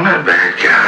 I'm not a bad guy.